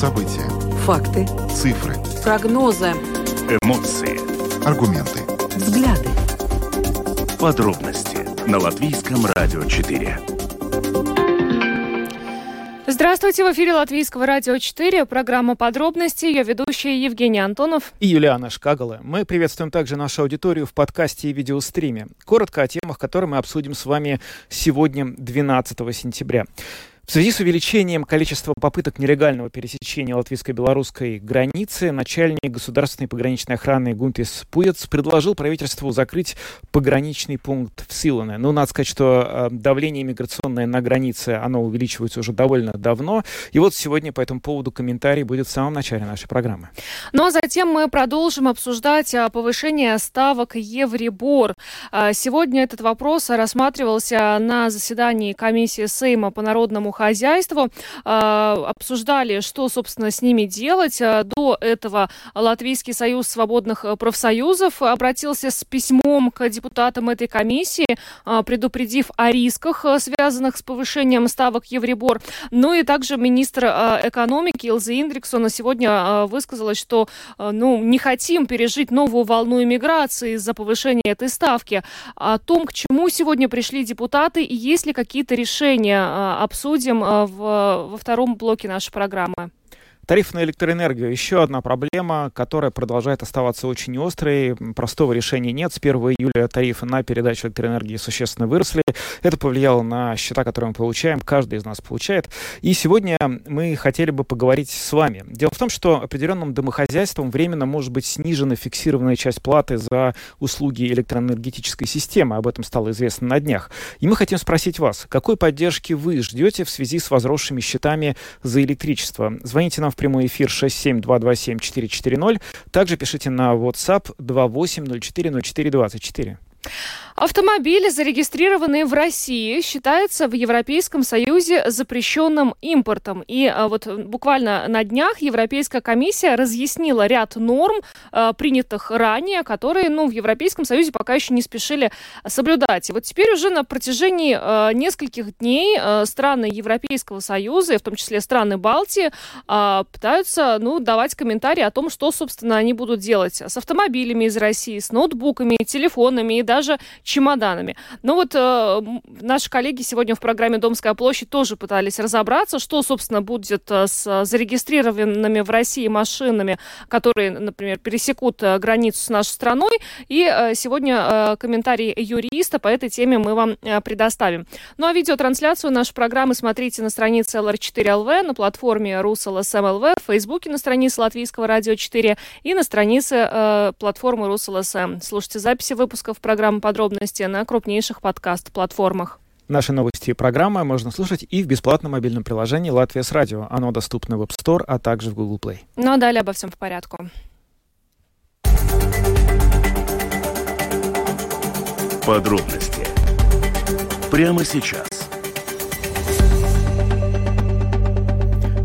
События. Факты. Цифры. Прогнозы. Эмоции. Аргументы. Взгляды. Подробности на Латвийском радио 4. Здравствуйте, в эфире Латвийского радио 4, программа «Подробности», ее ведущая Евгений Антонов и Юлиана Шкагала. Мы приветствуем также нашу аудиторию в подкасте и видеостриме. Коротко о темах, которые мы обсудим с вами сегодня, 12 сентября. В связи с увеличением количества попыток нелегального пересечения латвийско-белорусской границы, начальник государственной пограничной охраны Гунтис Пуец предложил правительству закрыть пограничный пункт в Силане. Ну, надо сказать, что э, давление миграционное на границе, оно увеличивается уже довольно давно. И вот сегодня по этому поводу комментарий будет в самом начале нашей программы. Ну, а затем мы продолжим обсуждать а, повышение ставок Евребор. А, сегодня этот вопрос рассматривался на заседании комиссии Сейма по народному хозяйству. А, обсуждали, что, собственно, с ними делать. А, до этого Латвийский союз свободных профсоюзов обратился с письмом к депутатам этой комиссии, а, предупредив о рисках, связанных с повышением ставок Евребор. Ну и также министр экономики Илза Индриксона сегодня высказалась, что ну, не хотим пережить новую волну иммиграции из-за повышения этой ставки. О том, к чему сегодня пришли депутаты и есть ли какие-то решения, обсудим обсудим э, в, во втором блоке нашей программы. Тариф на электроэнергию – еще одна проблема, которая продолжает оставаться очень острой. Простого решения нет. С 1 июля тарифы на передачу электроэнергии существенно выросли. Это повлияло на счета, которые мы получаем. Каждый из нас получает. И сегодня мы хотели бы поговорить с вами. Дело в том, что определенным домохозяйством временно может быть снижена фиксированная часть платы за услуги электроэнергетической системы. Об этом стало известно на днях. И мы хотим спросить вас, какой поддержки вы ждете в связи с возросшими счетами за электричество? Звоните нам в прямой эфир 67227-440. Также пишите на WhatsApp 28040424. Автомобили, зарегистрированные в России, считаются в Европейском Союзе запрещенным импортом. И а, вот буквально на днях Европейская комиссия разъяснила ряд норм, а, принятых ранее, которые ну, в Европейском Союзе пока еще не спешили соблюдать. И вот теперь уже на протяжении нескольких дней страны Европейского Союза, в том числе страны Балтии, пытаются ну, давать комментарии о том, что, собственно, они будут делать с автомобилями из России, с ноутбуками, телефонами и даже чемоданами. Ну вот э, наши коллеги сегодня в программе «Домская площадь» тоже пытались разобраться, что, собственно, будет э, с зарегистрированными в России машинами, которые, например, пересекут э, границу с нашей страной. И э, сегодня э, комментарий юриста по этой теме мы вам э, предоставим. Ну а видеотрансляцию нашей программы смотрите на странице LR4LV, на платформе RusLSM.LV, в Фейсбуке на странице Латвийского радио 4 и на странице э, платформы RusLSM. Слушайте записи выпусков программы подробности подробности на крупнейших подкаст-платформах. Наши новости и программы можно слушать и в бесплатном мобильном приложении «Латвия с радио». Оно доступно в App Store, а также в Google Play. Ну а далее обо всем по порядку. Подробности прямо сейчас.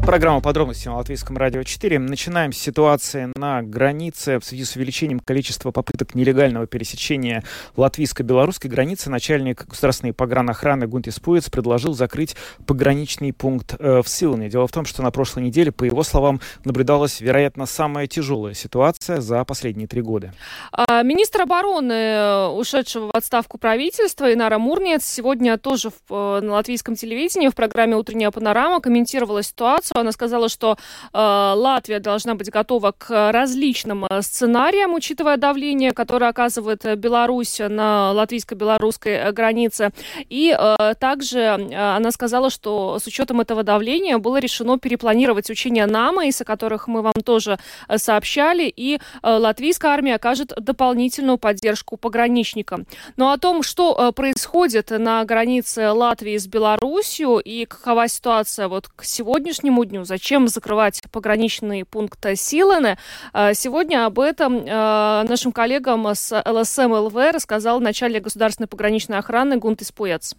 Программа подробности на Латвийском радио 4. Начинаем с ситуации на границе. В связи с увеличением количества попыток нелегального пересечения латвийско-белорусской границы начальник государственной погранохраны Гунтис Пуец предложил закрыть пограничный пункт э, в Силане. Дело в том, что на прошлой неделе, по его словам, наблюдалась, вероятно, самая тяжелая ситуация за последние три года. А, министр обороны, э, ушедшего в отставку правительства, Инара Мурнец, сегодня тоже в, э, на латвийском телевидении в программе «Утренняя панорама» комментировала ситуацию она сказала, что э, Латвия должна быть готова к различным э, сценариям, учитывая давление, которое оказывает Беларусь на латвийско-белорусской э, границе. И э, также э, она сказала, что с учетом этого давления было решено перепланировать учения НАМАИС, о которых мы вам тоже сообщали, и э, латвийская армия окажет дополнительную поддержку пограничникам. Но о том, что э, происходит на границе Латвии с Беларусью и какова ситуация вот к сегодняшнему дню, зачем закрывать пограничный пункт Силены. А, сегодня об этом а, нашим коллегам с ЛСМ ЛВ рассказал начальник государственной пограничной охраны Гунтис Пуец.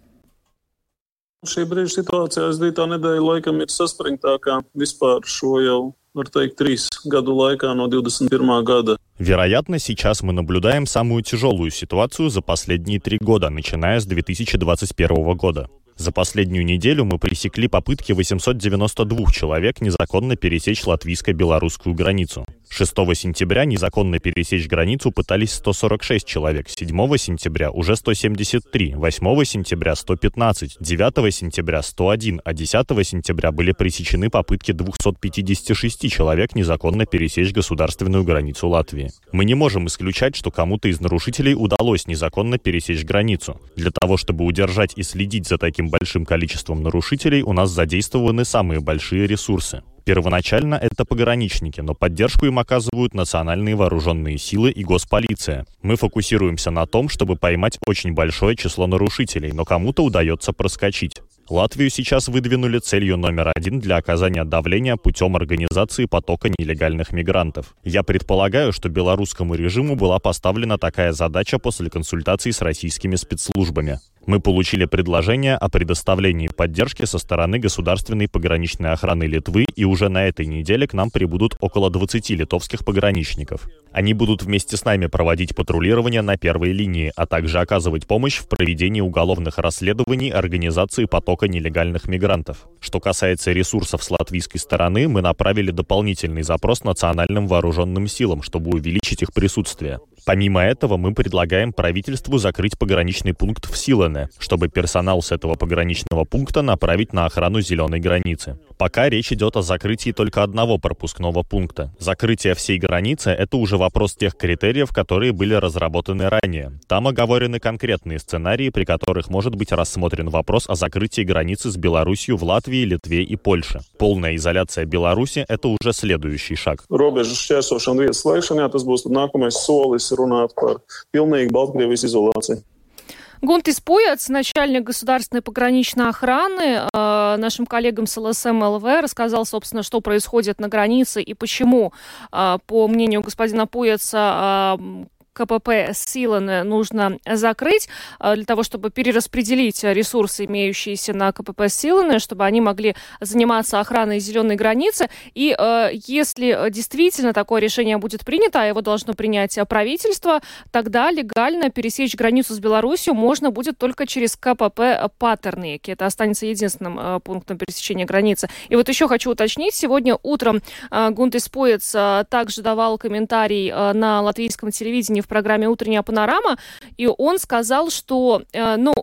Šī brīža situācijā aizdītā nedēļa laikam ir saspringtākā vispār šo jau var teikt, трīs году laikā no 21 года. Вероятно, сейчас мы наблюдаем самую тяжелую ситуацию за последние три года, начиная с 2021 года. За последнюю неделю мы пресекли попытки 892 человек незаконно пересечь латвийско-белорусскую границу. 6 сентября незаконно пересечь границу пытались 146 человек, 7 сентября уже 173, 8 сентября 115, 9 сентября 101, а 10 сентября были пресечены попытки 256 человек незаконно пересечь государственную границу Латвии. Мы не можем исключать, что кому-то из нарушителей удалось незаконно пересечь границу. Для того, чтобы удержать и следить за таким большим количеством нарушителей, у нас задействованы самые большие ресурсы. Первоначально это пограничники, но поддержку им оказывают национальные вооруженные силы и госполиция. Мы фокусируемся на том, чтобы поймать очень большое число нарушителей, но кому-то удается проскочить. Латвию сейчас выдвинули целью номер один для оказания давления путем организации потока нелегальных мигрантов. Я предполагаю, что белорусскому режиму была поставлена такая задача после консультаций с российскими спецслужбами. Мы получили предложение о предоставлении поддержки со стороны государственной пограничной охраны Литвы, и уже на этой неделе к нам прибудут около 20 литовских пограничников. Они будут вместе с нами проводить патрулирование на первой линии, а также оказывать помощь в проведении уголовных расследований организации потока нелегальных мигрантов. Что касается ресурсов с латвийской стороны, мы направили дополнительный запрос национальным вооруженным силам, чтобы увеличить их присутствие. Помимо этого, мы предлагаем правительству закрыть пограничный пункт в Силене, чтобы персонал с этого пограничного пункта направить на охрану зеленой границы. Пока речь идет о закрытии только одного пропускного пункта. Закрытие всей границы – это уже вопрос тех критериев, которые были разработаны ранее. Там оговорены конкретные сценарии, при которых может быть рассмотрен вопрос о закрытии границы с Беларусью в Латвии, Литве и Польше. Полная изоляция Беларуси – это уже следующий шаг. Runāt par pilnīgu Baltkrievijas izolāciju. Гунтис Пуяц, начальник государственной пограничной охраны, э, нашим коллегам с ЛСМ ЛВ рассказал, собственно, что происходит на границе и почему, э, по мнению господина Пуяца, э, КПП Силаны нужно закрыть э, для того, чтобы перераспределить ресурсы, имеющиеся на КПП Силаны, чтобы они могли заниматься охраной зеленой границы. И э, если действительно такое решение будет принято, а его должно принять правительство, тогда легально пересечь границу с Беларусью можно будет только через КПП Паттернеки. Это останется единственным э, пунктом пересечения границы. И вот еще хочу уточнить, сегодня утром Гунтис Поец также давал комментарий на латвийском телевидении в программе «Утренняя панорама», и он сказал, что э, ну,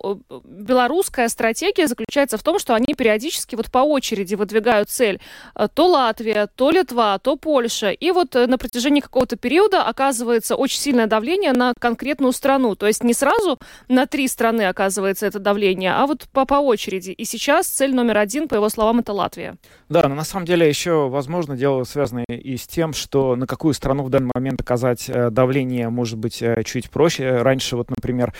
белорусская стратегия заключается в том, что они периодически вот по очереди выдвигают цель э, то Латвия, то Литва, то Польша, и вот э, на протяжении какого-то периода оказывается очень сильное давление на конкретную страну, то есть не сразу на три страны оказывается это давление, а вот по, по очереди. И сейчас цель номер один, по его словам, это Латвия. Да, но на самом деле еще, возможно, дело связано и с тем, что на какую страну в данный момент оказать давление может может быть э, чуть проще. Раньше, вот, например,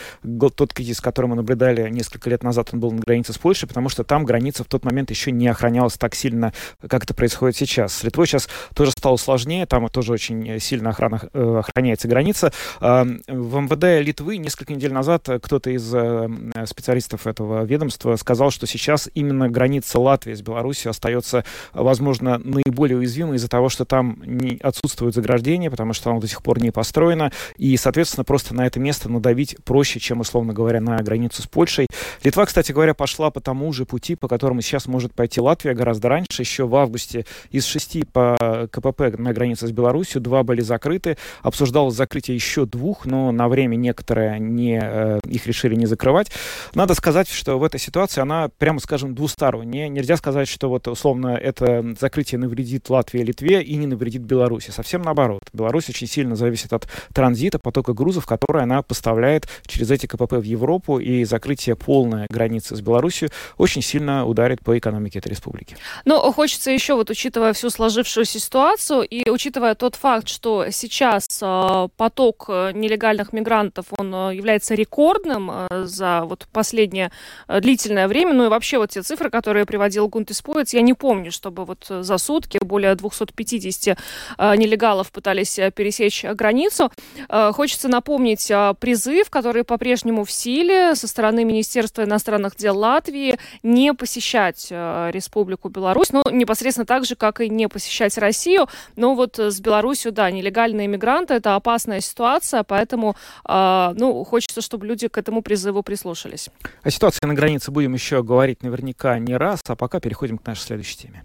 тот кризис, который мы наблюдали несколько лет назад, он был на границе с Польшей, потому что там граница в тот момент еще не охранялась так сильно, как это происходит сейчас. С Литвой сейчас тоже стало сложнее, там тоже очень сильно охрана, э, охраняется граница. В МВД Литвы несколько недель назад кто-то из э, специалистов этого ведомства сказал, что сейчас именно граница Латвии с Беларусью остается, возможно, наиболее уязвимой из-за того, что там не отсутствует заграждение, потому что оно до сих пор не построено, и, соответственно, просто на это место надавить проще, чем, условно говоря, на границу с Польшей. Литва, кстати говоря, пошла по тому же пути, по которому сейчас может пойти Латвия гораздо раньше. Еще в августе из шести по КПП на границе с Беларусью два были закрыты. Обсуждалось закрытие еще двух, но на время некоторые не, э, их решили не закрывать. Надо сказать, что в этой ситуации она, прямо скажем, двусторонняя. Нельзя сказать, что вот условно это закрытие навредит Латвии и Литве и не навредит Беларуси. Совсем наоборот. Беларусь очень сильно зависит от транзита транзита, потока грузов, которые она поставляет через эти КПП в Европу, и закрытие полной границы с Беларусью очень сильно ударит по экономике этой республики. Но хочется еще, вот учитывая всю сложившуюся ситуацию и учитывая тот факт, что сейчас э, поток э, нелегальных мигрантов, он э, является рекордным э, за вот последнее длительное время, ну и вообще вот те цифры, которые приводил Гунтис Пуэц, я не помню, чтобы вот за сутки более 250 э, нелегалов пытались пересечь границу. Хочется напомнить призыв, который по-прежнему в силе со стороны Министерства иностранных дел Латвии не посещать Республику Беларусь, ну, непосредственно так же, как и не посещать Россию. Но вот с Беларусью, да, нелегальные мигранты – это опасная ситуация, поэтому, ну, хочется, чтобы люди к этому призыву прислушались. О ситуации на границе будем еще говорить наверняка не раз, а пока переходим к нашей следующей теме.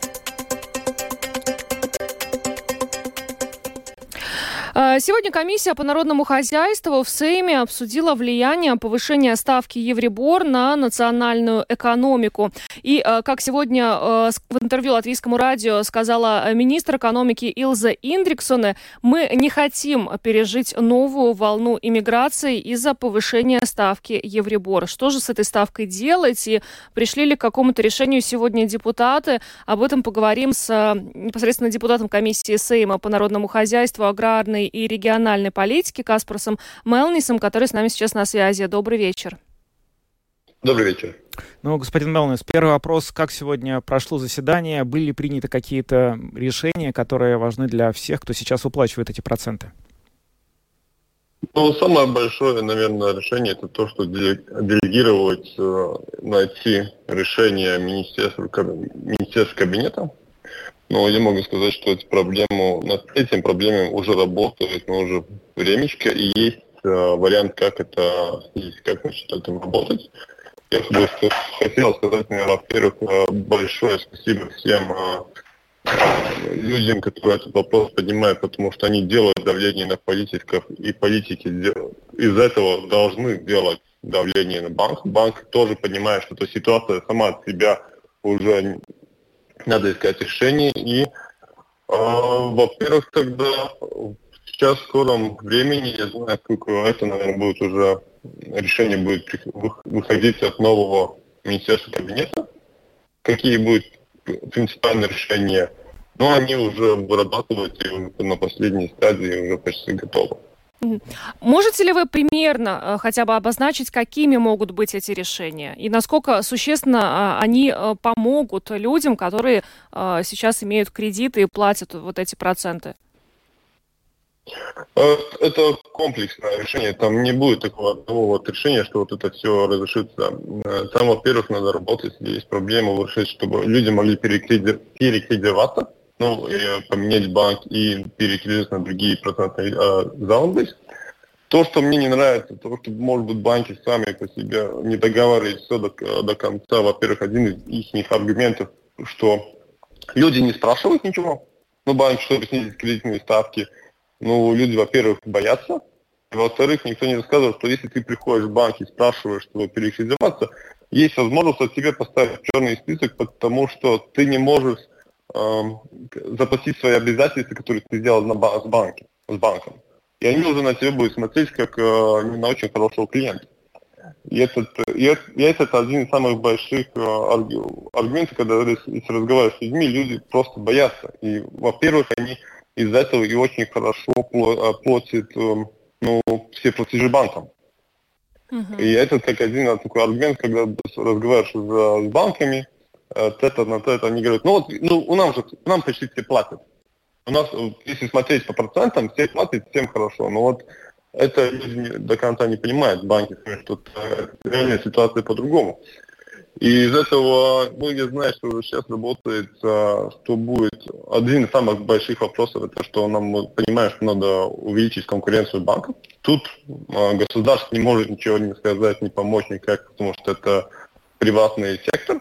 сегодня комиссия по народному хозяйству в Сейме обсудила влияние повышения ставки Евробор на национальную экономику. И, а, как сегодня а, в интервью латвийскому радио сказала министр экономики Илза Индриксоне, мы не хотим пережить новую волну иммиграции из-за повышения ставки Евробор. Что же с этой ставкой делать и пришли ли к какому-то решению сегодня депутаты? Об этом поговорим с непосредственно депутатом комиссии Сейма по народному хозяйству, аграрной социальной и региональной политики Каспарсом Мелнисом, который с нами сейчас на связи. Добрый вечер. Добрый вечер. Ну, господин Мелнис, первый вопрос. Как сегодня прошло заседание? Были приняты какие-то решения, которые важны для всех, кто сейчас выплачивает эти проценты? Ну, самое большое, наверное, решение это то, что делегировать, э, найти решение министерства, министерства кабинета но я могу сказать, что эти проблемы, над этим проблемами уже работают, но уже времечко, и есть э, вариант, как это, как начать этим работать. Я бы хотел сказать, наверное, во-первых, э, большое спасибо всем э, людям, которые этот вопрос поднимают, потому что они делают давление на политиков, и политики из этого должны делать давление на банк. Банк тоже понимает, что эта ситуация сама от себя уже надо искать решение. И, э, во-первых, тогда сейчас в скором времени, я знаю, сколько это, наверное, будет уже, решение будет выходить от нового министерства кабинета, какие будут принципиальные решения, но они уже вырабатываются и на последней стадии уже почти готовы. Можете ли вы примерно э, хотя бы обозначить, какими могут быть эти решения? И насколько существенно э, они э, помогут людям, которые сейчас имеют кредиты и платят вот эти проценты? Это комплексное решение. Там не будет такого одного вот решения, что вот это все разрешится. Там, во-первых, надо работать, если есть проблемы, решить, чтобы люди могли перекредироваться ну, поменять банк и перекрыть на другие процентные э, заунды. То, что мне не нравится, то, что, может быть, банки сами по себе не договаривались все до, до конца. Во-первых, один из их аргументов, что люди не спрашивают ничего. Ну, банк, чтобы снизить кредитные ставки. Ну, люди, во-первых, боятся. Во-вторых, никто не рассказывает, что если ты приходишь в банк и спрашиваешь, чтобы перекредитоваться, есть возможность от тебя поставить черный список, потому что ты не можешь заплатить свои обязательства, которые ты сделал на, с, банке, с банком. И они уже на тебя будут смотреть как э, на очень хорошего клиента. И этот, и это, и это один из самых больших э, аргументов, когда если разговариваешь с людьми, люди просто боятся. И, во-первых, они из-за этого и очень хорошо э, платят э, ну, все платежи банкам. Uh-huh. И это как один такой аргумент, когда разговариваешь с, с банками, это на это они говорят, ну вот, ну у нас же, нам почти все платят. У нас, если смотреть по процентам, все платят, всем хорошо. Но вот это до конца не понимают, банки, что реальная ситуация по-другому. И из этого многие знают, что сейчас работает, что будет один из самых больших вопросов, это что нам понимаем, что надо увеличить конкуренцию банков. Тут государство не может ничего не сказать, не помочь никак, потому что это приватный сектор.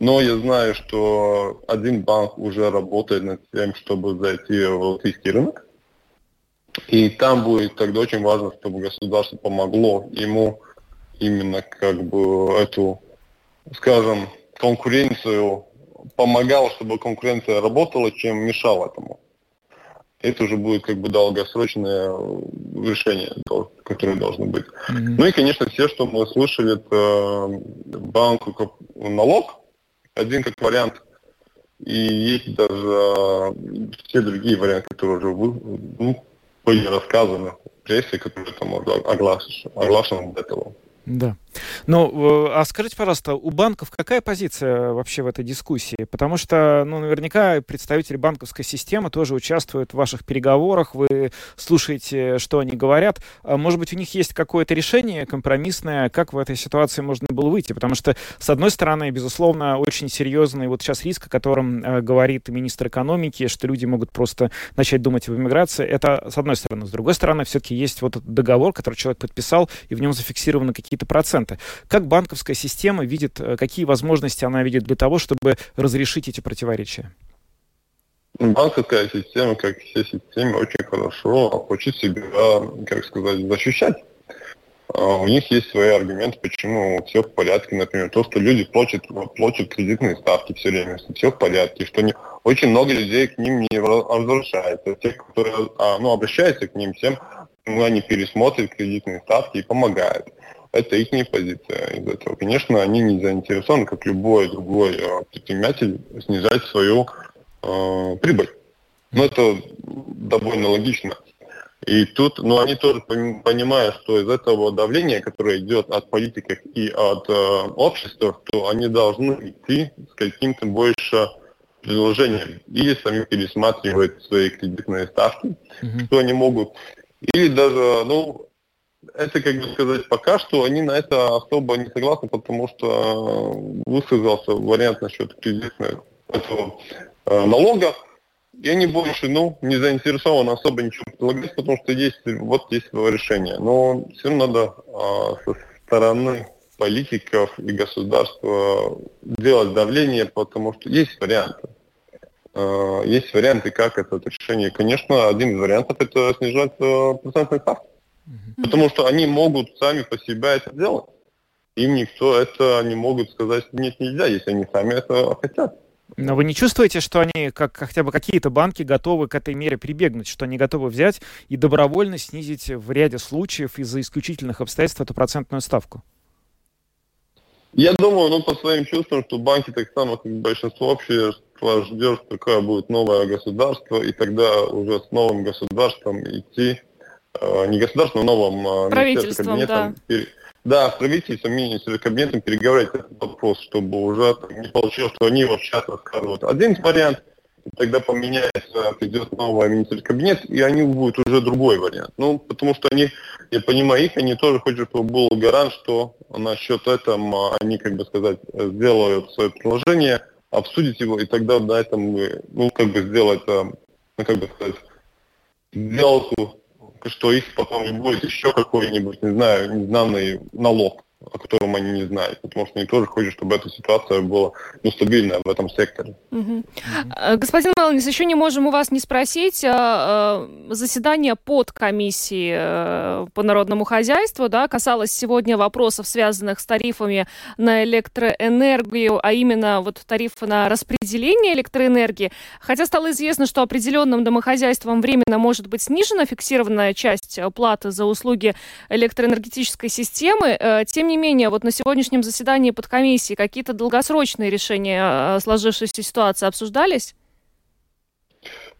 Но я знаю, что один банк уже работает над тем, чтобы зайти в латвийский рынок. И там будет тогда очень важно, чтобы государство помогло ему именно как бы эту, скажем, конкуренцию, помогало, чтобы конкуренция работала, чем мешала этому. Это уже будет как бы долгосрочное решение, которое должно быть. Mm-hmm. Ну и, конечно, все, что мы слышали, это банку налог, один как вариант. И есть даже э, все другие варианты, которые уже ну, были рассказаны в прессе, которые там оглашены, оглашены до этого. Да. Ну, а скажите, пожалуйста, у банков какая позиция вообще в этой дискуссии? Потому что, ну, наверняка представители банковской системы тоже участвуют в ваших переговорах, вы слушаете, что они говорят. А может быть, у них есть какое-то решение компромиссное, как в этой ситуации можно было выйти? Потому что, с одной стороны, безусловно, очень серьезный вот сейчас риск, о котором э, говорит министр экономики, что люди могут просто начать думать об иммиграции. Это с одной стороны. С другой стороны, все-таки есть вот договор, который человек подписал, и в нем зафиксированы какие-то проценты. Как банковская система видит, э, какие возможности она видит для того, чтобы разрешить эти противоречия? Банковская система, как все системы, очень хорошо хочет себя, как сказать, защищать. А, у них есть свои аргументы, почему все в порядке. Например, то, что люди платят, платят кредитные ставки все время, все в порядке, что не, очень много людей к ним не возвращается. Те, которые а, ну, обращаются к ним, всем ну, они пересмотрят кредитные ставки и помогают. Это их позиция из этого. Конечно, они не заинтересованы, как любой другой э, предприниматель, снижать свою э, прибыль. Но это довольно логично. И тут, ну, они тоже понимают, что из этого давления, которое идет от политиков и от э, общества, то они должны идти с каким-то больше предложением. Или сами пересматривать свои кредитные ставки, mm-hmm. что они могут. Или даже, ну, это, как бы сказать, пока что они на это особо не согласны, потому что высказался вариант насчет кредитного этого э, налога, и они больше, ну, не заинтересованы особо ничего предлагать, потому что есть, вот есть его решение. Но все равно надо а, со стороны политиков и государства делать давление, потому что есть варианты. А, есть варианты, как это решение. Конечно, один из вариантов это снижать процентные ставки. Потому что они могут сами по себе это делать. Им никто это не могут сказать, нет, нельзя, если они сами это хотят. Но вы не чувствуете, что они, как хотя бы какие-то банки, готовы к этой мере прибегнуть, что они готовы взять и добровольно снизить в ряде случаев из-за исключительных обстоятельств эту процентную ставку? Я думаю, ну, по своим чувствам, что банки так само, как большинство общества, ждет, какое будет новое государство, и тогда уже с новым государством идти, не государством, а новым э, правительством, кабинетом, да. Да, с правительством с кабинетом переговорить этот вопрос, чтобы уже не получилось, что они вот сейчас рассказывают один вариант, тогда поменяется, придет новый министр кабинет, и они будут уже другой вариант. Ну, потому что они, я понимаю их, они тоже хотят, чтобы был гарант, что насчет этого они, как бы сказать, сделают свое предложение, обсудить его, и тогда на этом, ну, как бы сделать, ну, как бы сказать, сделку что их потом будет еще какой-нибудь, не знаю, незнанный налог о котором они не знают, потому что они тоже хотят, чтобы эта ситуация была ну, стабильная в этом секторе. Угу. Господин Маланис, еще не можем у вас не спросить. А, а, заседание под комиссии э, по народному хозяйству да, касалось сегодня вопросов, связанных с тарифами на электроэнергию, а именно вот тарифы на распределение электроэнергии. Хотя стало известно, что определенным домохозяйствам временно может быть снижена фиксированная часть платы за услуги электроэнергетической системы, э, тем не менее, вот на сегодняшнем заседании подкомиссии какие-то долгосрочные решения э, сложившейся ситуации обсуждались?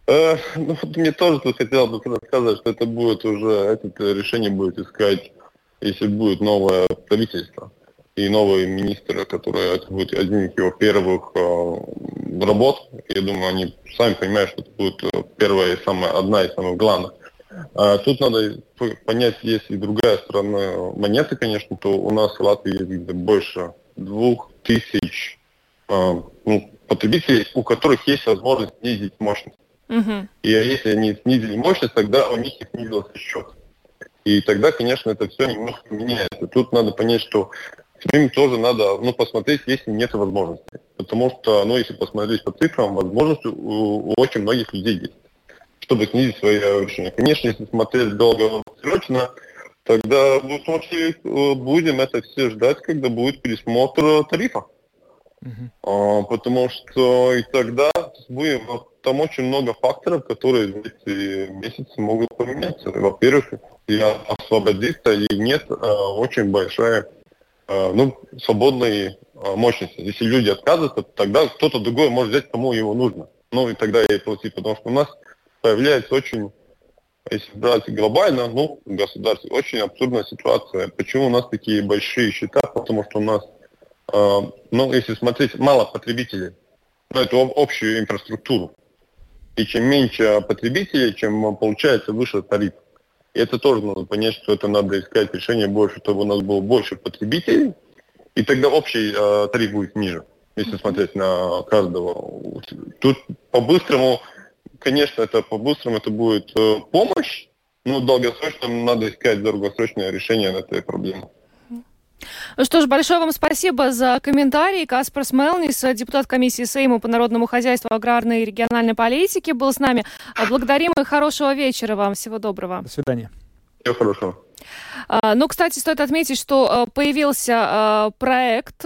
Э, ну, вот мне тоже хотелось бы сказать, что это будет уже, это решение будет искать, если будет новое правительство и новый министр, который это будет один из его первых э, работ. Я думаю, они сами понимают, что это будет э, первая и самая, одна из самых главных. А тут надо понять, есть и другая сторона монеты, конечно, то у нас в Латвии есть больше двух тысяч э, ну, потребителей, у которых есть возможность снизить мощность. Uh-huh. И если они снизили мощность, тогда у них и снизился счет. И тогда, конечно, это все немножко меняется. Тут надо понять, что с ним тоже надо ну, посмотреть, если нет возможности. Потому что, ну, если посмотреть по цифрам, возможности у, у очень многих людей есть чтобы снизить свои решения. Конечно, если смотреть долгосрочно, тогда в любом случае э, будем это все ждать, когда будет пересмотр тарифа. Uh-huh. Потому что и тогда будем, там очень много факторов, которые в эти месяцы могут поменяться. Во-первых, я освободиться или нет, а, очень большая ну, свободная мощность. Если люди отказываются, тогда кто-то другой может взять, кому его нужно. Ну и тогда и платить, потому что у нас появляется очень Если брать глобально, ну, в государстве очень абсурдная ситуация. Почему у нас такие большие счета? Потому что у нас, э, ну, если смотреть, мало потребителей. Ну, это общую инфраструктуру. И чем меньше потребителей, чем получается выше тариф. И это тоже надо понять, что это надо искать решение больше, чтобы у нас было больше потребителей, и тогда общий э, тариф будет ниже, если смотреть на каждого. Тут по-быстрому, конечно, это по-быстрому это будет э, помощь, но долгосрочно надо искать долгосрочное решение этой проблемы. Ну что ж, большое вам спасибо за комментарий. Каспар Смелнис, депутат комиссии Сейма по народному хозяйству, аграрной и региональной политике, был с нами. Благодарим и хорошего вечера вам. Всего доброго. До свидания. Всего хорошего. А, ну, кстати, стоит отметить, что а, появился а, проект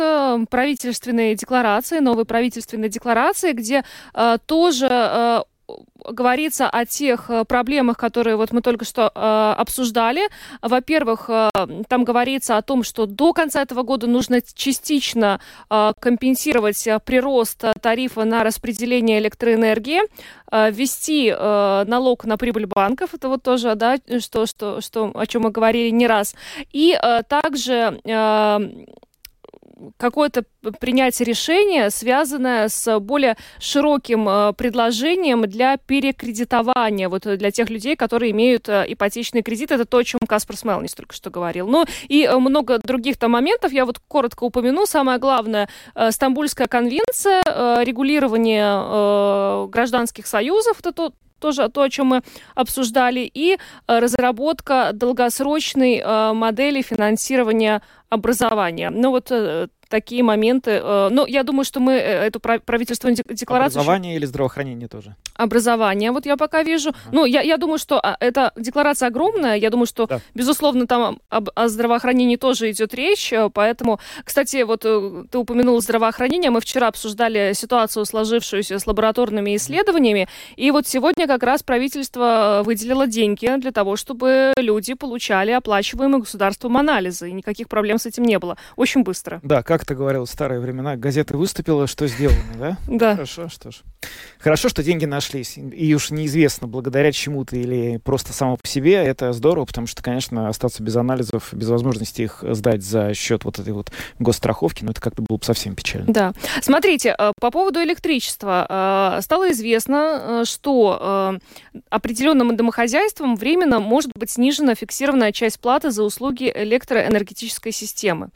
правительственной декларации, новой правительственной декларации, где тоже говорится о тех э, проблемах, которые вот мы только что э, обсуждали. Во-первых, э, там говорится о том, что до конца этого года нужно частично э, компенсировать э, прирост тарифа на распределение электроэнергии, э, ввести э, налог на прибыль банков, это вот тоже, да, что, что, что, о чем мы говорили не раз, и э, также э, какое-то принятие решения, связанное с более широким э, предложением для перекредитования, вот для тех людей, которые имеют э, ипотечный кредит. Это то, о чем Каспар Смелнис только что говорил. Ну и э, много других там моментов. Я вот коротко упомяну. Самое главное, Стамбульская конвенция, регулирование гражданских союзов, это то, тоже то, о чем мы обсуждали, и разработка долгосрочной модели финансирования образования. Ну вот такие моменты. Э, ну, я думаю, что мы э, эту правительственную декларацию... Образование или здравоохранение тоже? Образование, вот я пока вижу. Ага. Ну, я, я думаю, что а, эта декларация огромная. Я думаю, что, да. безусловно, там об, о здравоохранении тоже идет речь. Э, поэтому, кстати, вот ты упомянул здравоохранение. Мы вчера обсуждали ситуацию, сложившуюся с лабораторными исследованиями. И вот сегодня как раз правительство выделило деньги для того, чтобы люди получали оплачиваемые государством анализы. И никаких проблем с этим не было. Очень быстро. Да, как ты говорил в старые времена, газета выступила, что сделано, да? Да. Хорошо, что ж. Хорошо, что деньги нашлись. И уж неизвестно, благодаря чему-то или просто само по себе, это здорово, потому что, конечно, остаться без анализов, без возможности их сдать за счет вот этой вот госстраховки, ну, это как-то было бы совсем печально. Да. Смотрите, э, по поводу электричества. Э, стало известно, э, что определенным домохозяйствам временно может быть снижена фиксированная часть платы за услуги электроэнергетической системы.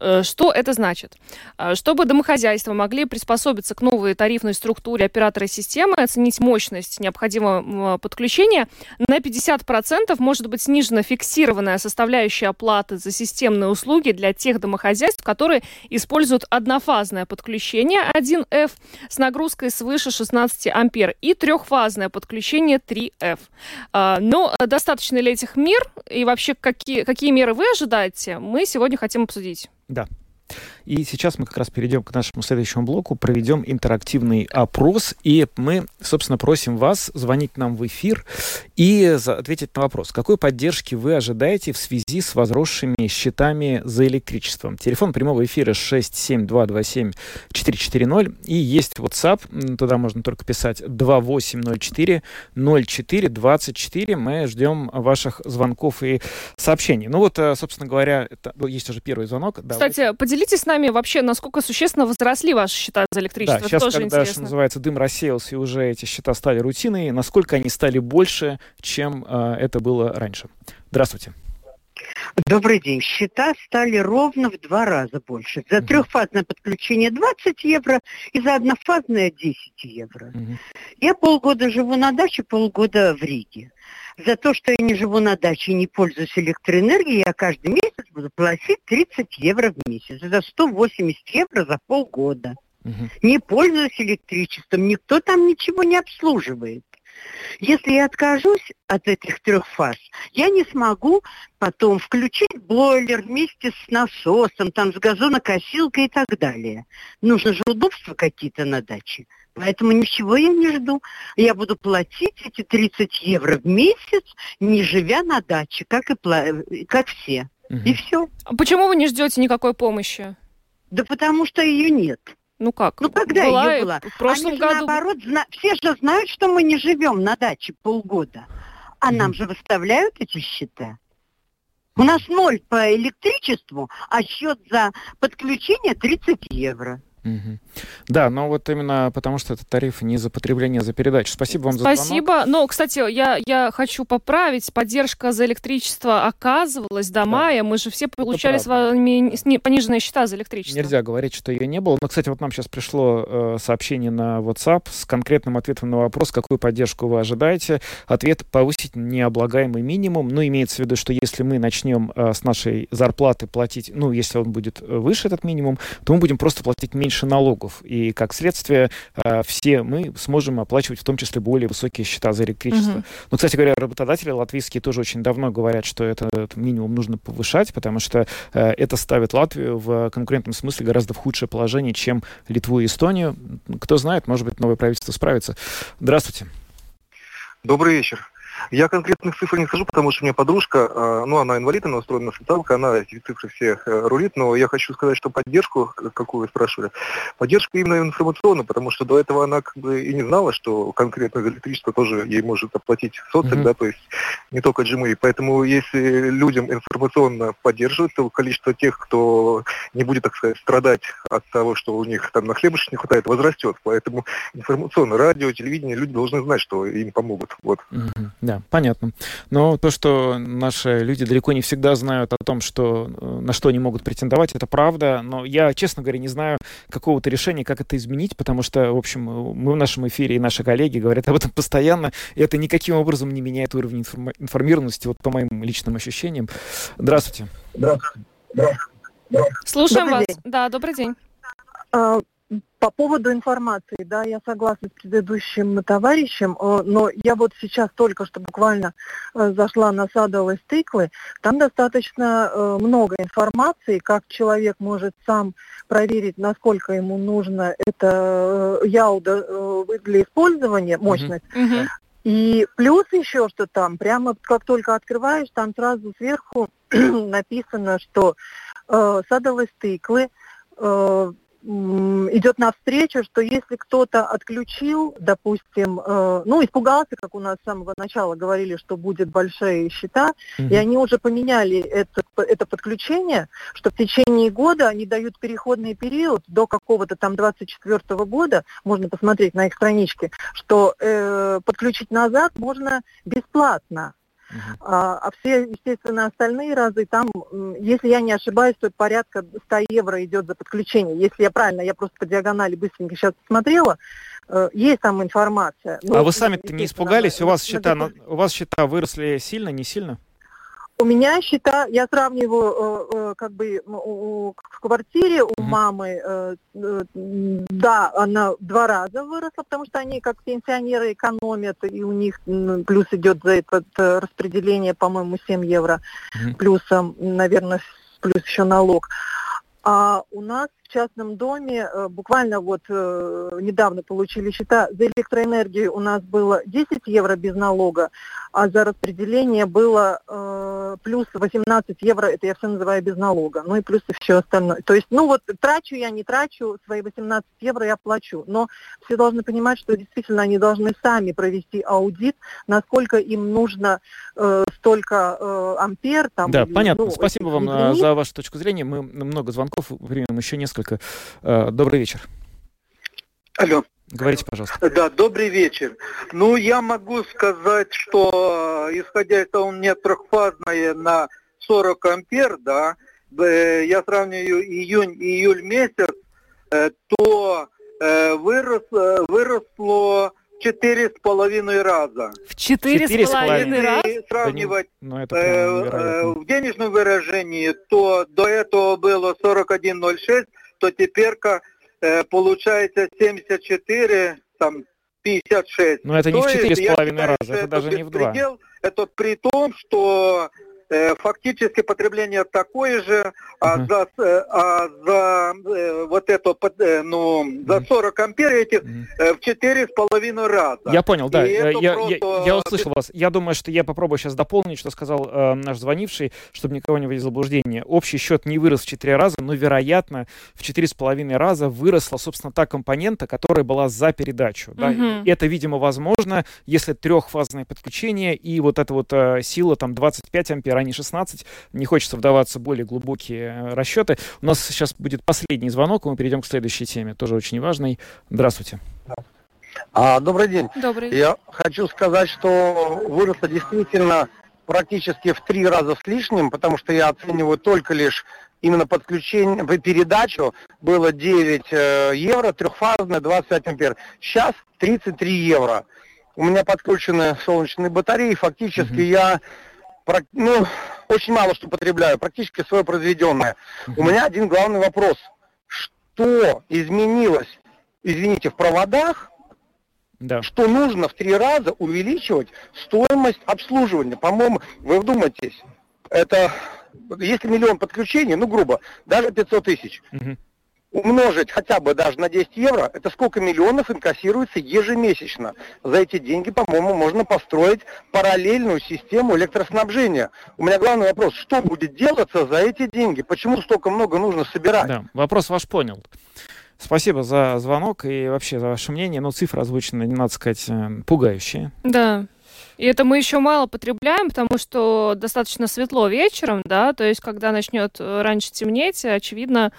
Э, что это значит? Э, чтобы домохозяйства могли приспособиться к новой тарифной структуре оператора системы, оценить мощность необходимого подключения, на 50% может быть снижена фиксированная составляющая оплаты за системные услуги для тех домохозяйств, которые используют однофазное подключение 1F с нагрузкой свыше 16 ампер и трехфазное подключение 3F. Э, но достаточно ли этих мер и вообще какие, какие меры вы ожидаете, мы сегодня хотим обсудить. Да. И сейчас мы как раз перейдем к нашему следующему блоку, проведем интерактивный опрос, и мы, собственно, просим вас звонить нам в эфир и ответить на вопрос, какой поддержки вы ожидаете в связи с возросшими счетами за электричеством. Телефон прямого эфира 67227-440, и есть WhatsApp, туда можно только писать 2804-04-24. Мы ждем ваших звонков и сообщений. Ну вот, э, собственно говоря, это, ну, есть уже первый звонок. Кстати, поделитесь с нами нами вообще, насколько существенно возросли ваши счета за электричество? Да, сейчас, тоже когда, интересно. что называется, дым рассеялся, и уже эти счета стали рутиной, насколько они стали больше, чем э, это было раньше? Здравствуйте. Добрый день. Счета стали ровно в два раза больше. За uh трехфазное подключение 20 евро и за однофазное 10 евро. uh Я полгода живу на даче, полгода в Риге. За то, что я не живу на даче и не пользуюсь электроэнергией, я каждый месяц платить 30 евро в месяц. Это 180 евро за полгода. Угу. Не пользуюсь электричеством, никто там ничего не обслуживает. Если я откажусь от этих трех фаз, я не смогу потом включить бойлер вместе с насосом, там, с газонокосилкой и так далее. Нужно же удобства какие-то на даче. Поэтому ничего я не жду. Я буду платить эти 30 евро в месяц, не живя на даче, как, и, как все. Угу. И все. А почему вы не ждете никакой помощи? Да потому что ее нет. Ну как? Ну когда была ее была? В прошлом Они году... наоборот, зна... все же знают, что мы не живем на даче полгода. А нам же выставляют эти счета. У нас ноль по электричеству, а счет за подключение 30 евро. Да, но вот именно потому, что это тариф не за потребление, а за передачу. Спасибо вам за звонок. Спасибо. Но, кстати, я, я хочу поправить. Поддержка за электричество оказывалась до Да. мая. Мы же все получали с вами пониженные счета за электричество. Нельзя говорить, что ее не было. Но, кстати, вот нам сейчас пришло э, сообщение на WhatsApp с конкретным ответом на вопрос, какую поддержку вы ожидаете. Ответ – повысить необлагаемый минимум. Ну, имеется в виду, что если мы начнем э, с нашей зарплаты платить, ну, если он будет э, выше, этот минимум, то мы будем просто платить меньше налогов. И, как следствие, э, все мы сможем оплачивать в том числе более высокие счета за электричество. Мгм. Ну, кстати говоря, работодатели латвийские тоже очень давно говорят, что это- этот минимум нужно повышать, потому что э, это ставит Латвию в конкурентном смысле гораздо в худшее положение, чем Литву и Эстонию. Кто знает, может быть, новое правительство справится. Здравствуйте. Добрый вечер. Я конкретных цифр не скажу, потому что у меня подружка, э, ну, она инвалид, она устроена на социалка, она эти цифры все э, рулит, но я хочу сказать, что поддержку, к- какую вы спрашивали, поддержку именно информационную, потому что до этого она как бы и не знала, что конкретно за электричество тоже ей может оплатить социк, Мгм. да, то есть не только GMI. Поэтому если людям информационно поддерживать, то количество тех, кто не будет, так сказать, страдать от того, что у них там на хлебушек не хватает, возрастет. Поэтому информационно, радио, телевидение, люди должны знать, что им помогут. Вот. Мгм. Да, понятно. Но то, что наши люди далеко не всегда знают о том, что, э, на что они могут претендовать, это правда. Но я, честно говоря, не знаю какого-то решения, как это изменить, потому что, в общем, мы в нашем эфире и наши коллеги говорят об этом постоянно, и это никаким образом не меняет уровень информа- информированности, вот по моим личным ощущениям. Здравствуйте. Слушаем Добрый вас. день. Да, добрый день. По поводу информации, да, я согласна с предыдущим товарищем, э, но я вот сейчас только что буквально э, зашла на садовые тыквы, там достаточно э, много информации, как человек может сам проверить, насколько ему нужно это яуда для использования, мощность. Мгм. И плюс еще, что там, прямо как только открываешь, там сразу сверху написано, что э, садовые стыклы э, идет навстречу, что если кто-то отключил, допустим, э, ну, испугался, как у нас с самого начала говорили, что будет большие счета, и они уже поменяли это, это подключение, что в течение года они дают переходный период до какого-то там 24 года, можно посмотреть на их страничке, что э, подключить назад можно бесплатно. А, а все, естественно, остальные разы там, если я не ошибаюсь, то порядка 100 евро идет за подключение. Если я правильно, я просто по диагонали быстренько сейчас посмотрела, э, есть там информация. А Ну, вы сами-то не испугались? У вас счета, у вас счета выросли сильно, не сильно? У меня счета, я сравниваю, э, э, как бы у- в квартире у мамы, э, да, она два раза выросла, потому что они как пенсионеры экономят, и у них плюс идет за это распределение, по-моему, 7 евро, плюсом, наверное, плюс еще налог. А у нас в частном доме буквально вот недавно получили счета за электроэнергию у нас было 10 евро без налога, а за распределение было плюс 18 евро, это я все называю без налога, ну и плюс все остальное. То есть, ну вот трачу я, не трачу, свои 18 евро я плачу, но все должны понимать, что действительно они должны сами провести аудит, насколько им нужно э, столько э, ампер. Там, Да, или, понятно. ну, Спасибо вам а, единиц. за вашу точку зрения. Мы много звонков примем, еще несколько. Э, Добрый вечер. Алло. Говорите, пожалуйста. Да, добрый вечер. Ну, я могу сказать, что э, исходя из того, у меня трехфазное на 40 ампер, да, э, я сравниваю июнь и июль месяц, э, то э, вырос, э, выросло в четыре с половиной раза. В четыре с половиной раз? Если сравнивать Ну, это э, э, в денежном выражении, то до этого было 41,06, то теперь э, получается 74, там 56. Ну, это не в четыре с половиной раза, это даже не в два. беспредел. Это при том, что фактически потребление такое же, а за, э, а за э, вот это, э, ну, за 40 ампер этих э, в четыре с половиной раза. Я понял, да. Я, я, просто- я услышал вас. Я думаю, что я попробую сейчас дополнить, что сказал э, наш звонивший, чтобы никого не вводить в заблуждение. Общий счет не вырос в 4 раза, но, вероятно, в 4,5 раза выросла, собственно, та компонента, которая была за передачу. да. Мгм. Это, видимо, возможно, если трехфазное подключение и вот эта вот э, сила там 25 ампер, не 16. Не хочется вдаваться в более глубокие э, расчеты. У нас сейчас будет последний звонок, и мы перейдем к следующей теме, тоже очень важной. Здравствуйте. А, добрый день. Добрый. Я хочу сказать, что выросло действительно практически в три раза с лишним, потому что я оцениваю только лишь именно подключение, по- передачу было 9 э, евро, трехфазная, 25 ампер. Сейчас 33 евро. У меня подключены солнечные батареи, фактически я прак- ну, очень мало что потребляю, практически свое произведенное. У меня один главный вопрос. Что изменилось, извините, в проводах, Да. что нужно в три раза увеличивать стоимость обслуживания. По-моему, вы вдумайтесь, это если миллион подключений, ну грубо, даже 500 тысяч, умножить хотя бы даже на 10 евро, это сколько миллионов инкассируется ежемесячно. За эти деньги, по-моему, можно построить параллельную систему электроснабжения. У меня главный вопрос, что будет делаться за эти деньги? Почему столько много нужно собирать? Да, вопрос ваш понял. Спасибо за звонок и вообще за ваше мнение. Но цифры озвучены, не надо сказать, э, пугающие. Да. И это мы еще мало потребляем, потому что достаточно светло вечером, да, то есть когда начнет э, раньше темнеть, очевидно,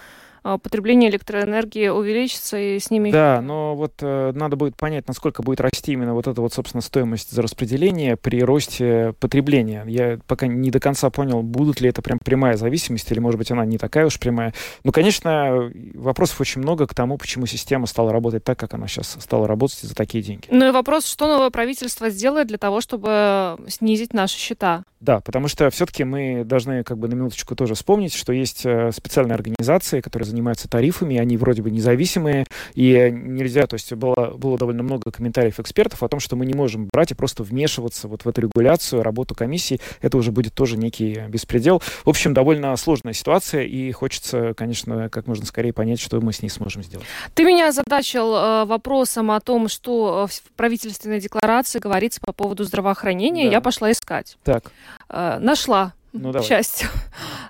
потребление электроэнергии увеличится, и с ними... Да, но вот э, надо будет понять, насколько будет расти именно вот эта вот, собственно, стоимость за распределение при росте потребления. Я пока не до конца понял, будут ли это прям прямая зависимость, или, может быть, она не такая уж прямая. Ну, конечно, вопросов очень много к тому, почему система стала работать так, как она сейчас стала работать за такие деньги. Ну и вопрос, что новое правительство сделает для того, чтобы снизить наши счета? Да, потому что все-таки мы должны как бы на минуточку тоже вспомнить, что есть э, специальные организации, которые занимаются тарифами, они вроде бы независимые, и нельзя, то есть было, было довольно много комментариев экспертов о том, что мы не можем брать и просто вмешиваться вот в эту регуляцию, работу комиссии, это уже будет тоже некий беспредел. В общем, довольно сложная ситуация, и хочется, конечно, как можно скорее понять, что мы с ней сможем сделать. Ты меня озадачил э, вопросом о том, что э, в правительственной декларации говорится по поводу здравоохранения. Да. Я пошла искать. Так. Э, нашла. Ну, давай. к счастью.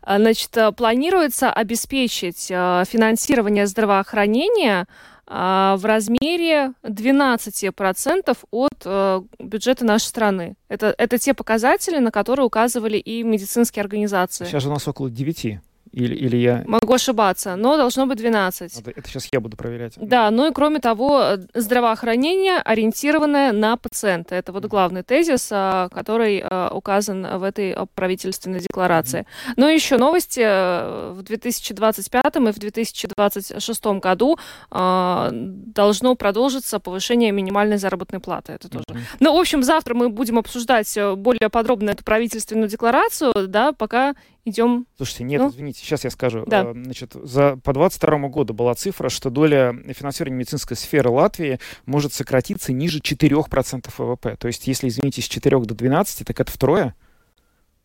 А, Значит, э, планируется обеспечить э, финансирование здравоохранения в размере 12% от э, бюджета нашей страны. Это, это те показатели, на которые указывали и медицинские организации. Сейчас же у нас около 9, или, или я... Могу ошибаться, но должно быть 12. Это, это сейчас я буду проверять. Да, ну и кроме того, э, здравоохранение, ориентированное на пациента. Это вот главный тезис, а, который а, указан в этой правительственной декларации. Ну и еще новости. э, В 2025 и в 2026 году должно продолжиться повышение минимальной заработной платы. Это тоже. Ну, в общем, завтра мы будем обсуждать э, более подробно эту правительственную декларацию, да, пока идем... Слушайте, нет, Ну? извините, сейчас я скажу. Да. Э, Значит, за, по 22 году была цифра, что доля финансирования медицинской сферы Латвии может сократиться ниже 4% ВВП. То есть, если, извините, с 4 до 12, так это втрое.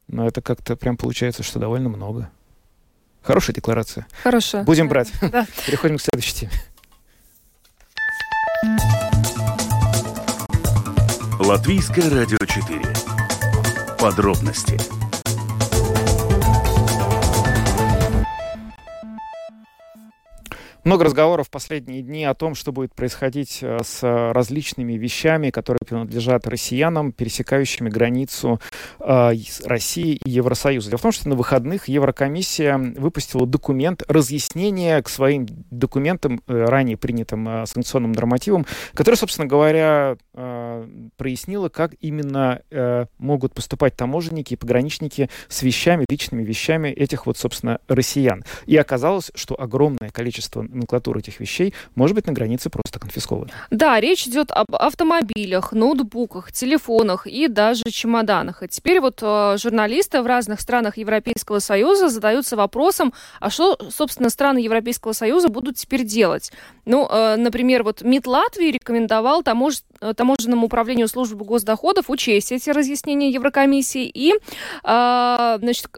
Но это как-то прям получается, что довольно много. Хорошая декларация. Хорошая. Будем брать. Да. Переходим к следующей теме. Латвийское радио 4. Подробности. Много разговоров в последние дни о том, что будет происходить э, с различными вещами, которые принадлежат россиянам, пересекающими границу э, России и Евросоюза. Дело в том, что на выходных Еврокомиссия выпустила документ разъяснения к своим документам, э, ранее принятым санкционным нормативам, который, собственно говоря, э, как именно могут поступать таможенники и пограничники с вещами, личными вещами этих вот, собственно, россиян. И оказалось, что огромное количество номенклатура этих вещей может быть на границе просто конфискована. Да, речь идет об автомобилях, ноутбуках, телефонах и даже чемоданах. И теперь вот э, журналисты в разных странах Европейского Союза задаются вопросом, а что, собственно, страны Европейского Союза будут теперь делать? Ну, э, например, вот МИД Латвии рекомендовал тамож... Э, таможенному управлению службы госдоходов учесть эти разъяснения Еврокомиссии и, э, значит,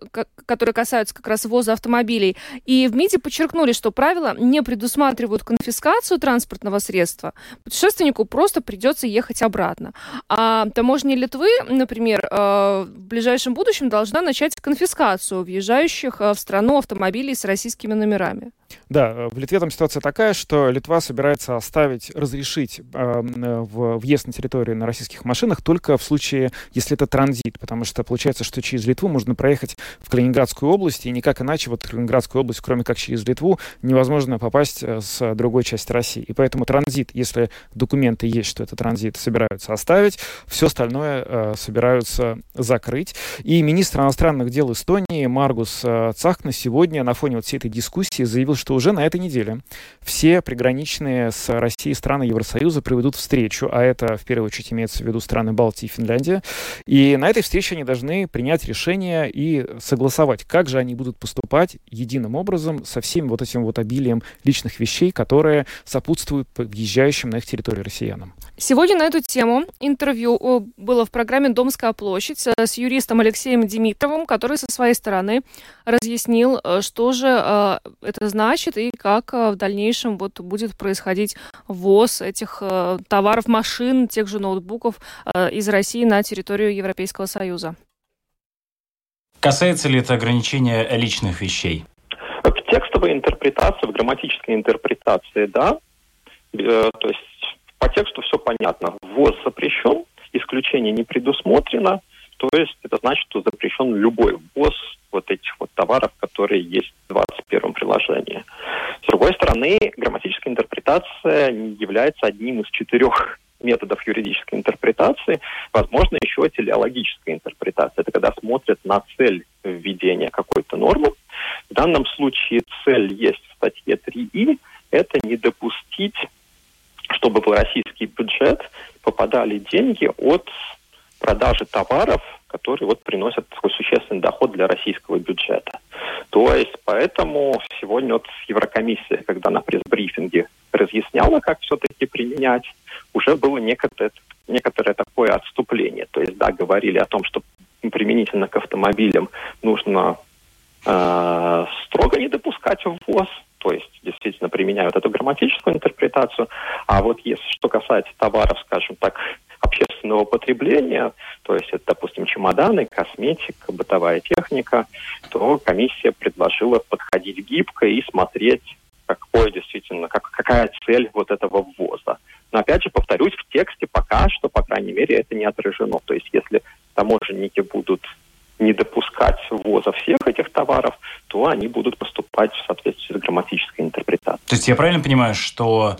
которые касаются как раз ввоза автомобилей. И в МИДе подчеркнули, что правила не предусматривают конфискацию транспортного средства. Путешественнику просто придется ехать обратно. А таможня Литвы, например, э, в ближайшем будущем должна начать конфискацию въезжающих в страну автомобилей с российскими номерами. Да, э, в Литве там ситуация такая, что Литва собирается оставить, разрешить э, въезд на территорию на российских машинах только в случае, если это транзит, потому что получается, что через Литву можно проехать в Калининградскую область, и никак иначе вот Калининградскую область, кроме как через Литву, невозможно попасть э, с другой части России. И поэтому транзит, если документы есть, что это транзит, собираются оставить, все остальное э, собираются закрыть. И министр иностранных дел Эстонии Маргус э, Цахна сегодня на фоне вот всей этой дискуссии заявил, что уже на этой неделе все приграничные с Россией страны Евросоюза проведут встречу, а это в первую очередь имеется в виду страны Балтии и Финляндия. И на этой встрече они должны принять решение и согласовать, как же они будут поступать единым образом со всеми вот этим вот обилием личных вещей, которые сопутствуют въезжающим на их территорию россиянам. Сегодня на эту тему интервью было в программе «Домская площадь» с юристом Алексеем Димитровым, который со своей стороны разъяснил, э, что же э, это значит и как э, в дальнейшем вот будет происходить ввоз этих товаров, машин, тех же ноутбуков из России на территорию Европейского Союза. Касается ли это ограничения личных вещей? В текстовой интерпретации, в грамматической интерпретации, да. То есть по тексту все понятно. Ввоз запрещен, исключение не предусмотрено. То есть это значит, что запрещен любой ввоз вот этих вот товаров, которые есть в 21 приложении. С другой стороны, грамматическая интерпретация является одним из четырех методов юридической интерпретации, возможно, еще телеологическая интерпретация. Это когда смотрят на цель введения какой-то нормы. В данном случае цель есть в статье 3и, это не допустить чтобы в российский бюджет попадали деньги от продажи товаров, которые вот приносят такой существенный доход для российского бюджета. То есть поэтому сегодня вот Еврокомиссия, когда на пресс-брифинге разъясняла, как все-таки применять, уже было некоторое, некоторое такое отступление. То есть, да, говорили о том, что применительно к автомобилям нужно э, строго не допускать ввоз, то есть действительно применяют эту грамматическую интерпретацию. А вот если что касается товаров, скажем так, общественного потребления, то есть это, допустим, чемоданы, косметика, бытовая техника, то комиссия предложила подходить гибко и смотреть, какое действительно, как, какая цель вот этого ввоза. Но опять же, повторюсь, в тексте пока что, по крайней мере, это не отражено. То есть если таможенники будут не допускать ввоза всех этих товаров, то они будут поступать в соответствии с грамматической интерпретацией. То есть я правильно понимаю, что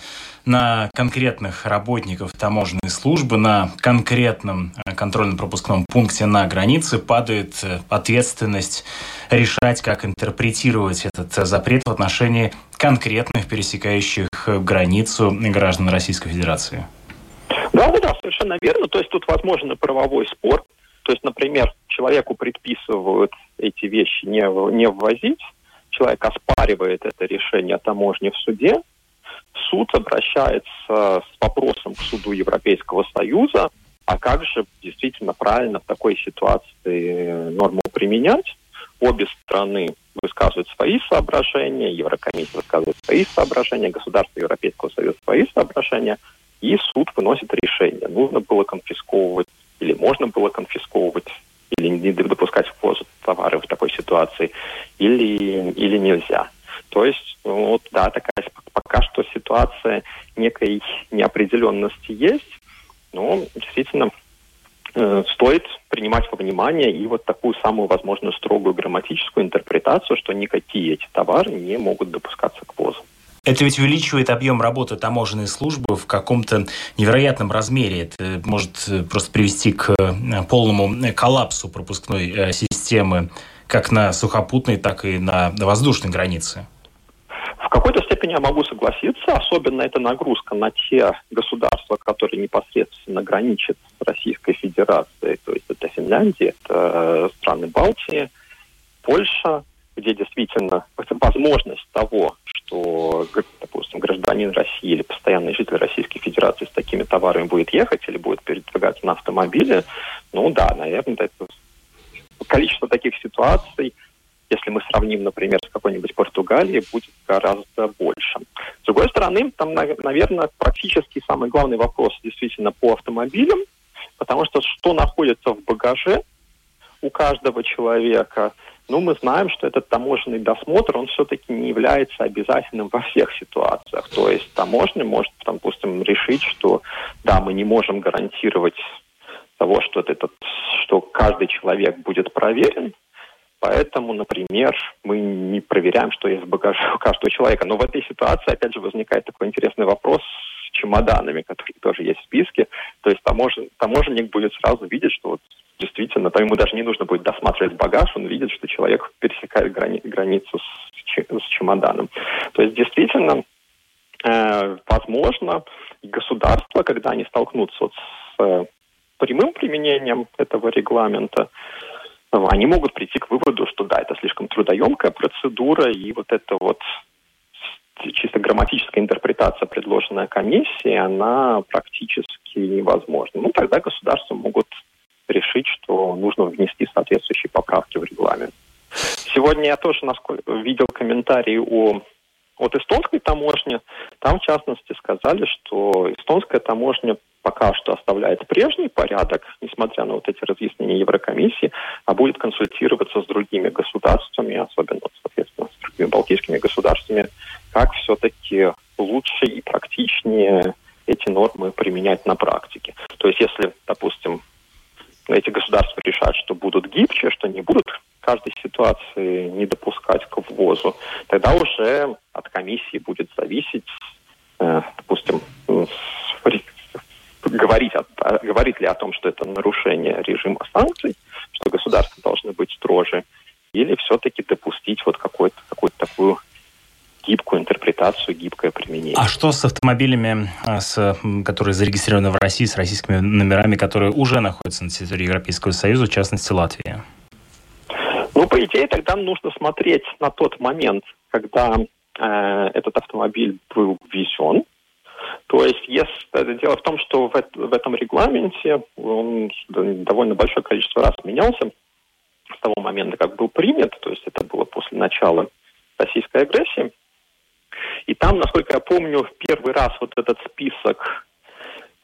на конкретных работников таможенной службы, на конкретном э, контрольно-пропускном пункте на границе падает э, ответственность решать, как интерпретировать этот э, запрет в отношении конкретных пересекающих границу граждан Российской Федерации? Да, да, совершенно верно. То есть тут возможен правовой спор. То есть, например, человеку предписывают эти вещи не, не ввозить, человек оспаривает это решение таможни в суде, суд обращается с вопросом к суду Европейского Союза, а как же действительно правильно в такой ситуации норму применять. Обе страны высказывают свои соображения, Еврокомиссия высказывает свои соображения, государство Европейского Союза свои соображения, и суд выносит решение. Нужно было конфисковывать или можно было конфисковывать или не допускать ввоз товары в такой ситуации, или, или нельзя. То есть, ну, вот, да, такая пока что ситуация некой неопределенности есть, но действительно э, стоит принимать во внимание и вот такую самую, возможно, строгую грамматическую интерпретацию, что никакие эти товары не могут допускаться к ввозу. Это ведь увеличивает объем работы таможенной службы в каком-то невероятном размере. Это может э, просто привести к э, полному коллапсу пропускной системы как на сухопутной, так и на воздушной границе. В какой-то степени я могу согласиться, особенно это нагрузка на те государства, которые непосредственно граничат с Российской Федерацией, то есть это Финляндия, это э, страны Балтии, Польша, где действительно возможность того, что, допустим, гражданин России или постоянный житель Российской Федерации с такими товарами будет ехать или будет передвигаться на автомобиле, ну да, наверное, это количество таких ситуаций, если мы сравним, например, с какой-нибудь Португалией, будет гораздо больше. С другой стороны, там, наверное, практически самый главный вопрос действительно по автомобилям, потому что что находится в багаже у каждого человека – ну, мы знаем, что этот таможенный досмотр, он все-таки не является обязательным во всех ситуациях. То есть таможня может, там, допустим, решить, что да, мы не можем гарантировать того, что, этот, что каждый человек будет проверен, Поэтому, например, мы не проверяем, что есть в багаже у каждого человека. Но в этой ситуации, опять же, возникает такой интересный вопрос с чемоданами, которые тоже есть в списке. То есть таможен, таможенник будет сразу видеть, что вот действительно, там ему даже не нужно будет досматривать багаж, он видит, что человек пересекает грани границу с, с чемоданом. То есть действительно, э, возможно, государства, когда они столкнутся вот с э, прямым применением этого регламента, они могут прийти к выводу, что да, это слишком трудоемкая процедура, и вот это вот чисто грамматическая интерпретация, предложенная комиссией, она практически невозможна. Ну, тогда государства могут решить, что нужно внести соответствующие поправки в регламент. Сегодня я тоже видел комментарии о, от эстонской таможни. Там, в частности, сказали, что эстонская таможня пока что оставляет прежний порядок, несмотря на вот эти разъяснения Еврокомиссии, а будет консультироваться с другими государствами, особенно, соответственно, с другими балтийскими государствами, как все-таки лучше и практичнее эти нормы применять на практике. То есть, если, допустим, эти государства решат, что будут гибче, что не будут каждой ситуации не допускать к ввозу, тогда уже от комиссии будет зависеть, э, допустим, говорить, о, говорить ли о том, что это нарушение режима санкций, что государства должны быть строже, или все-таки допустить вот какую-то какую такую гибкую интерпретацию, гибкое применение. А что с автомобилями, а, с, которые зарегистрированы в России, с российскими номерами, которые уже находятся на территории Европейского Союза, в частности Латвии? Ну, по идее, тогда нужно смотреть на тот момент, когда э, этот автомобиль был ввезен. То есть, если, дело в том, что в, в этом регламенте он довольно большое количество раз менялся с того момента, как был принят, то есть это было после начала российской агрессии. И там, насколько я помню, первый раз вот этот список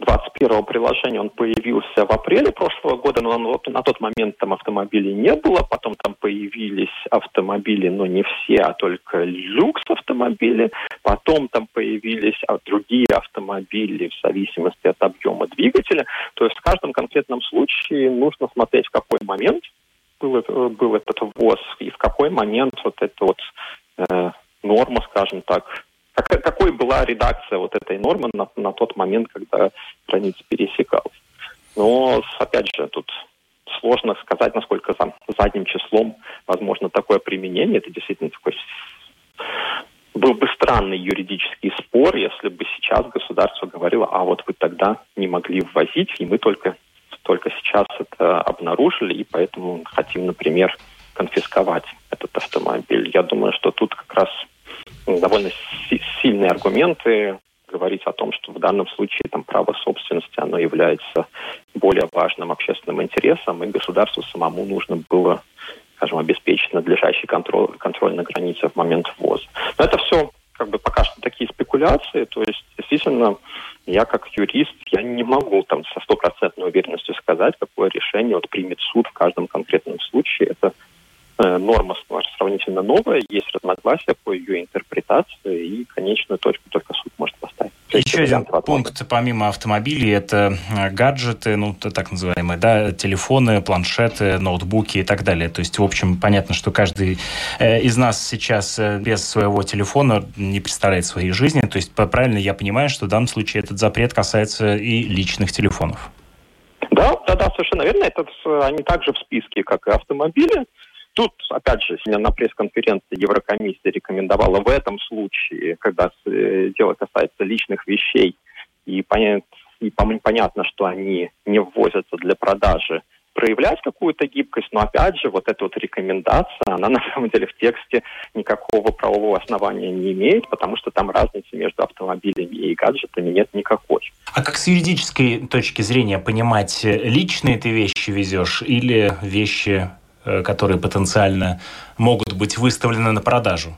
21-го приложения, он появился в апреле прошлого года, но вот на тот момент там автомобилей не было, потом там появились автомобили, но не все, а только люкс автомобили, потом там появились а, другие автомобили в зависимости от объема двигателя. То есть в каждом конкретном случае нужно смотреть, в какой момент был, был этот ввоз и в какой момент вот эта вот э, норма, скажем так, как, какой была редакция вот этой нормы на, на тот момент, когда граница пересекалась. Но, опять же, тут сложно сказать, насколько там задним числом возможно такое применение. Это действительно такой был бы странный юридический спор, если бы сейчас государство говорило, а вот вы тогда не могли ввозить, и мы только, только сейчас это обнаружили, и поэтому хотим, например, конфисковать этот автомобиль. Я думаю, что тут как раз довольно сильные аргументы говорить о том, что в данном случае там, право собственности оно является более важным общественным интересом, и государству самому нужно было, скажем, обеспечить надлежащий контроль, контроль на границе в момент ввоза. Но это все как бы пока что такие спекуляции, то есть действительно я как юрист, я не могу там со стопроцентной уверенностью сказать, какое решение вот примет суд в каждом конкретном случае. Это норма сравнительно новая, есть разногласия по ее интерпретации, и конечную точку только суд может поставить. Еще один пункт, помимо автомобилей, это э, гаджеты, ну, так называемые, да, телефоны, планшеты, ноутбуки и так далее. То есть, в общем, понятно, что каждый э, из нас сейчас без своего телефона не представляет своей жизни. То есть, правильно я понимаю, что в данном случае этот запрет касается и личных телефонов? Да, да, да, совершенно верно. Это, они также в списке, как и автомобили. Тут, опять же, на пресс-конференции Еврокомиссия рекомендовала в этом случае, когда дело касается личных вещей, и, понятно, и понятно, что они не ввозятся для продажи, проявлять какую-то гибкость, но опять же, вот эта вот рекомендация, она на самом деле в тексте никакого правового основания не имеет, потому что там разницы между автомобилями и гаджетами нет никакой. А как с юридической точки зрения понимать, личные ты вещи везешь или вещи, э, которые потенциально могут быть выставлены на продажу?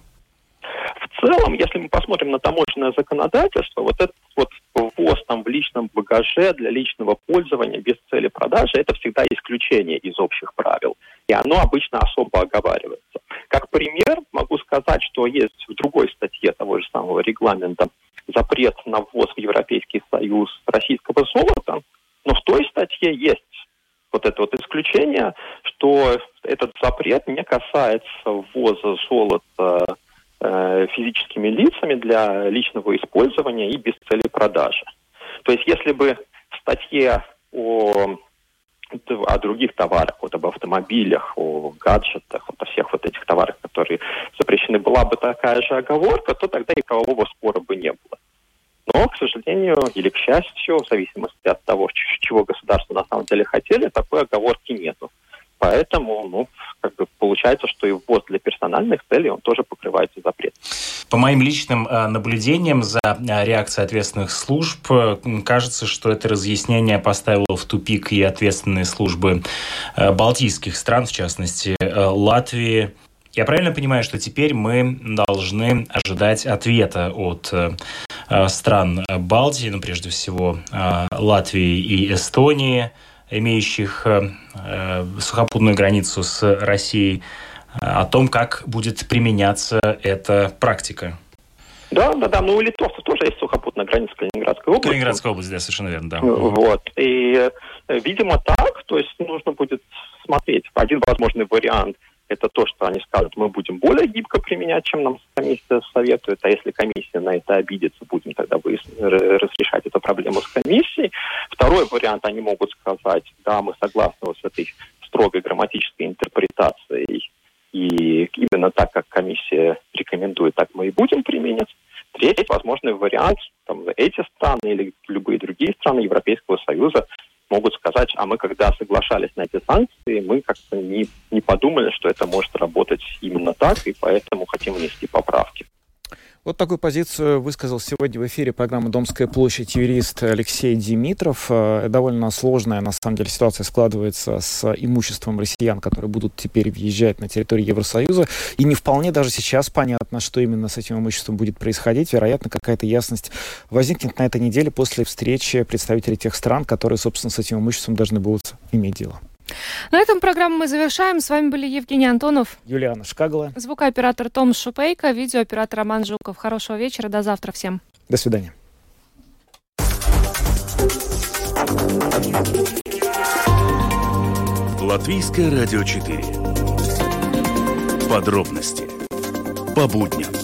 В целом, если мы посмотрим на таможенное законодательство, вот этот вот ввоз там в личном багаже для личного пользования без цели продажи, это всегда исключение из общих правил. И оно обычно особо оговаривается. Как пример могу сказать, что есть в другой статье того же самого регламента запрет на ввоз в Европейский Союз российского золота, но в той статье есть вот это вот исключение, что этот запрет не касается ввоза золота Э, физическими лицами для личного использования и без цели продажи. То есть если бы в статье о, о других товарах, вот об автомобилях, о гаджетах, вот о всех вот этих товарах, которые запрещены, была бы такая же оговорка, то тогда и правового спора бы не было. Но, к сожалению, или к счастью, в зависимости от того, чего государство на самом деле хотели, такой оговорки нету. Поэтому, ну, как бы получается, что и ввоз для персональных целей, он тоже покрывается запретом. По моим личным э, наблюдениям за э, реакцией ответственных служб, э, кажется, что это разъяснение поставило в тупик и ответственные службы балтийских стран, в частности, Латвии. Я правильно понимаю, что теперь мы должны ожидать ответа от стран Балтии, ну, прежде всего, Латвии и Эстонии – имеющих э, э, сухопутную границу с Россией, э, о том, как будет применяться эта практика. Да, да, да. Ну, у литовцев тоже есть сухопутная граница Калининградской области. Калининградская область, да, совершенно верно, да. Вот. И, видимо, так. То есть нужно будет смотреть. Один возможный вариант – это то, что они скажут, мы будем более гибко применять, чем нам комиссия советует, а если комиссия на это обидится, будем тогда разрешать эту проблему с комиссией. Второй вариант, они могут сказать, да, мы согласны вот с этой строгой грамматической интерпретацией, и именно так, как комиссия рекомендует, так мы и будем применять. Третий возможный вариант, там, эти страны или любые другие страны Европейского Союза могут сказать, а мы когда соглашались на эти санкции, мы как-то не, не подумали, что это может работать именно так, и поэтому хотим внести поправки. Вот такую позицию высказал сегодня в эфире программы «Домская площадь» юрист Алексей Димитров. Э, довольно сложная, на самом деле, ситуация складывается с имуществом россиян, которые будут теперь въезжать на территорию Евросоюза. И не вполне даже сейчас понятно, что именно с этим имуществом будет происходить. Вероятно, какая-то ясность возникнет на этой неделе после встречи представителей тех стран, которые, собственно, с этим имуществом должны будут иметь дело. На этом программу мы завершаем. С вами были Евгений Антонов, Юлиана Шкагала, звукооператор Том Шупейко, видеооператор Роман Жуков. Хорошего вечера, до завтра всем. До свидания. Латвийское радио 4. Подробности по будням.